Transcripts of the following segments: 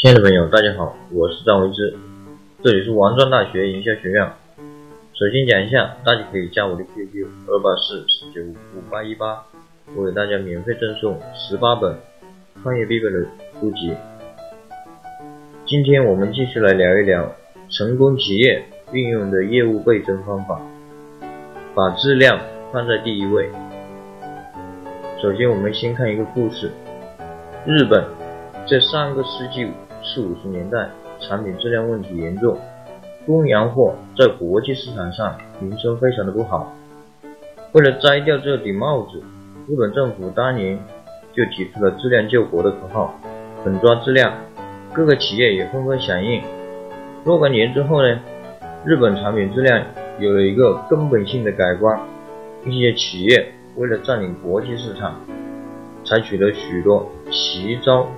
亲爱的朋友，大家好，我是张维之，这里是王庄大学营销学院。首先讲一下，大家可以加我的 QQ 二八四四九五八一八，我给大家免费赠送十八本创业必备的书籍。今天我们继续来聊一聊成功企业运用的业务倍增方法，把质量放在第一位。首先，我们先看一个故事，日本在上个世纪。四五十年代，产品质量问题严重，中洋货在国际市场上名声非常的不好。为了摘掉这顶帽子，日本政府当年就提出了“质量救国”的口号，狠抓质量。各个企业也纷纷响应。若干年之后呢，日本产品质量有了一个根本性的改观。一些企业为了占领国际市场，采取了许多奇招。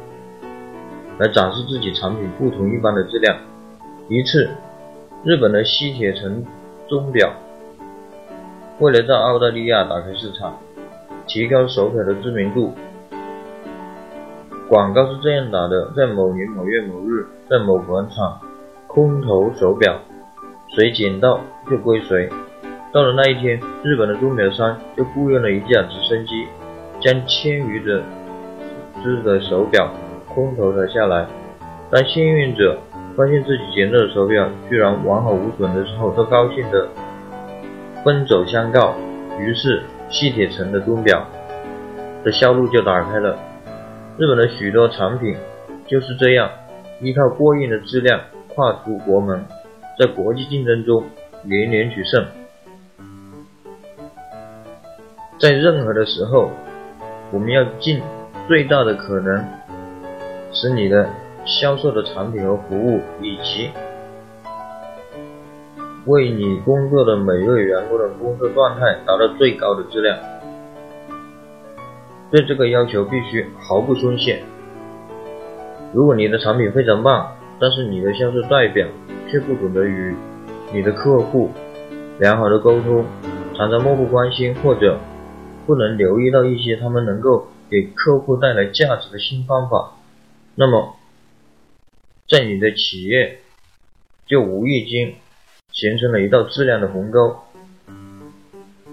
来展示自己产品不同一般的质量。一次，日本的西铁城钟表为了在澳大利亚打开市场，提高手表的知名度，广告是这样打的：在某年某月某日，在某广场空投手表，谁捡到就归谁。到了那一天，日本的钟表商就雇佣了一架直升机，将千余的只的手表。空投了下来。当幸运者发现自己捡到的手表居然完好无损的时候，都高兴的奔走相告。于是，西铁城的钟表的销路就打开了。日本的许多产品就是这样，依靠过硬的质量跨出国门，在国际竞争中连连取胜。在任何的时候，我们要尽最大的可能。使你的销售的产品和服务，以及为你工作的每一位员工的工作状态达到最高的质量。对这个要求必须毫不松懈。如果你的产品非常棒，但是你的销售代表却不懂得与你的客户良好的沟通，常常漠不关心，或者不能留意到一些他们能够给客户带来价值的新方法。那么，在你的企业就无意间形成了一道质量的鸿沟，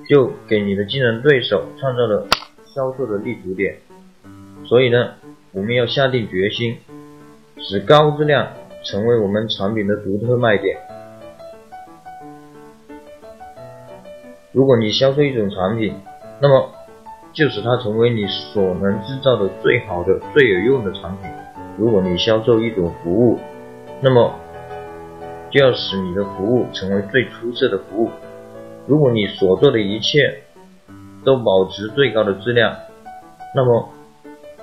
就给你的竞争对手创造了销售的立足点。所以呢，我们要下定决心，使高质量成为我们产品的独特卖点。如果你销售一种产品，那么就使它成为你所能制造的最好的、最有用的产品。如果你销售一种服务，那么就要使你的服务成为最出色的服务。如果你所做的一切都保持最高的质量，那么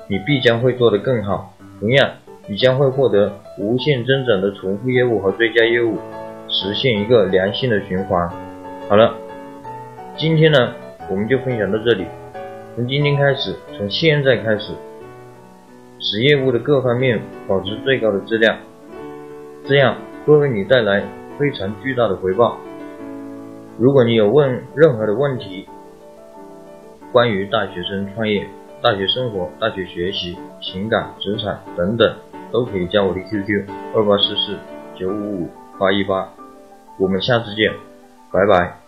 你必将会做得更好。同样，你将会获得无限增长的重复业务和追加业务，实现一个良性的循环。好了，今天呢，我们就分享到这里。从今天开始，从现在开始。使业务的各方面保持最高的质量，这样会为你带来非常巨大的回报。如果你有问任何的问题，关于大学生创业、大学生活、大学学习、情感、职场等等，都可以加我的 QQ 二八四四九五五八一八。我们下次见，拜拜。